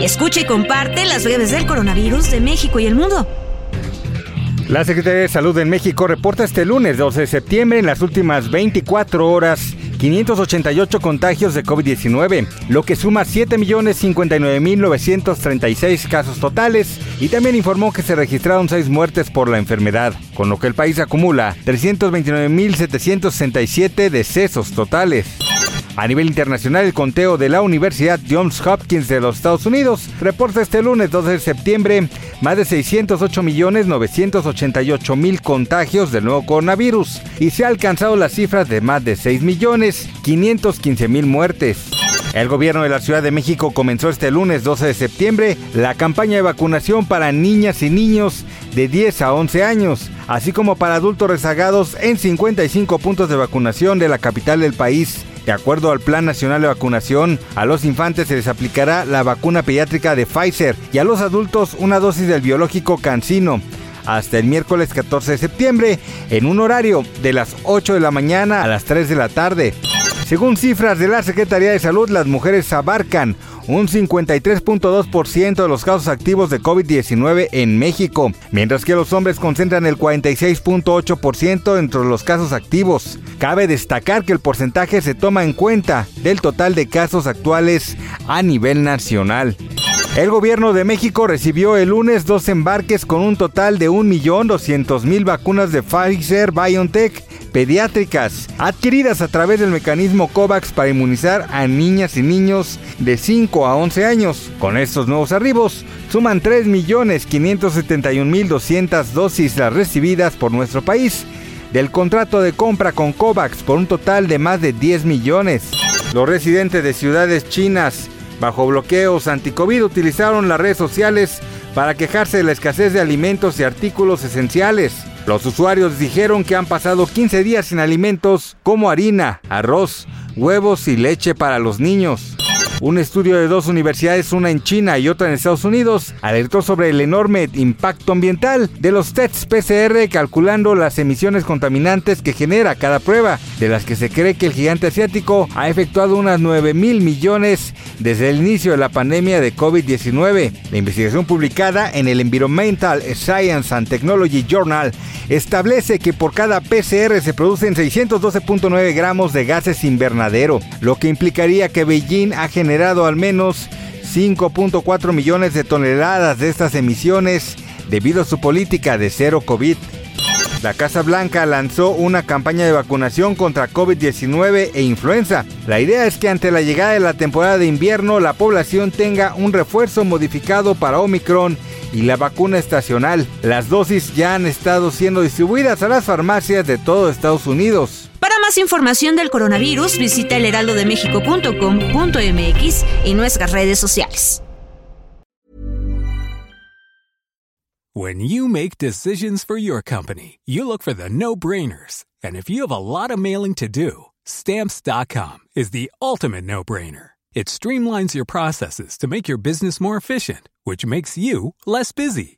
Escucha y comparte las breves del coronavirus de México y el mundo. La Secretaría de Salud en México reporta este lunes 12 de septiembre en las últimas 24 horas 588 contagios de COVID-19, lo que suma 7.059.936 casos totales y también informó que se registraron 6 muertes por la enfermedad, con lo que el país acumula 329.767 decesos totales. A nivel internacional, el conteo de la Universidad Johns Hopkins de los Estados Unidos reporta este lunes 12 de septiembre más de 608.988.000 contagios del nuevo coronavirus y se ha alcanzado las cifras de más de 6.515.000 muertes. El gobierno de la Ciudad de México comenzó este lunes 12 de septiembre la campaña de vacunación para niñas y niños de 10 a 11 años, así como para adultos rezagados en 55 puntos de vacunación de la capital del país. De acuerdo al Plan Nacional de Vacunación, a los infantes se les aplicará la vacuna pediátrica de Pfizer y a los adultos una dosis del biológico Cancino hasta el miércoles 14 de septiembre en un horario de las 8 de la mañana a las 3 de la tarde. Según cifras de la Secretaría de Salud, las mujeres abarcan un 53.2% de los casos activos de COVID-19 en México, mientras que los hombres concentran el 46.8% entre los casos activos. Cabe destacar que el porcentaje se toma en cuenta del total de casos actuales a nivel nacional. El gobierno de México recibió el lunes dos embarques con un total de 1.200.000 vacunas de Pfizer BioNTech pediátricas adquiridas a través del mecanismo COVAX para inmunizar a niñas y niños de 5 a 11 años. Con estos nuevos arribos, suman 3.571.200 dosis las recibidas por nuestro país del contrato de compra con COVAX por un total de más de 10 millones. Los residentes de ciudades chinas bajo bloqueos anti-COVID utilizaron las redes sociales para quejarse de la escasez de alimentos y artículos esenciales. Los usuarios dijeron que han pasado 15 días sin alimentos como harina, arroz, huevos y leche para los niños. Un estudio de dos universidades, una en China y otra en Estados Unidos, alertó sobre el enorme impacto ambiental de los tests PCR calculando las emisiones contaminantes que genera cada prueba, de las que se cree que el gigante asiático ha efectuado unas 9 mil millones desde el inicio de la pandemia de COVID-19. La investigación publicada en el Environmental Science and Technology Journal establece que por cada PCR se producen 612.9 gramos de gases invernadero, lo que implicaría que Beijing ha generado generado al menos 5.4 millones de toneladas de estas emisiones debido a su política de cero COVID. La Casa Blanca lanzó una campaña de vacunación contra COVID-19 e influenza. La idea es que ante la llegada de la temporada de invierno la población tenga un refuerzo modificado para Omicron y la vacuna estacional. Las dosis ya han estado siendo distribuidas a las farmacias de todo Estados Unidos. Más información del coronavirus, visita elheraldodemexico.com.mx y nuestras redes sociales. When you make decisions for your company, you look for the no-brainers. And if you have a lot of mailing to do, stamps.com is the ultimate no-brainer. It streamlines your processes to make your business more efficient, which makes you less busy.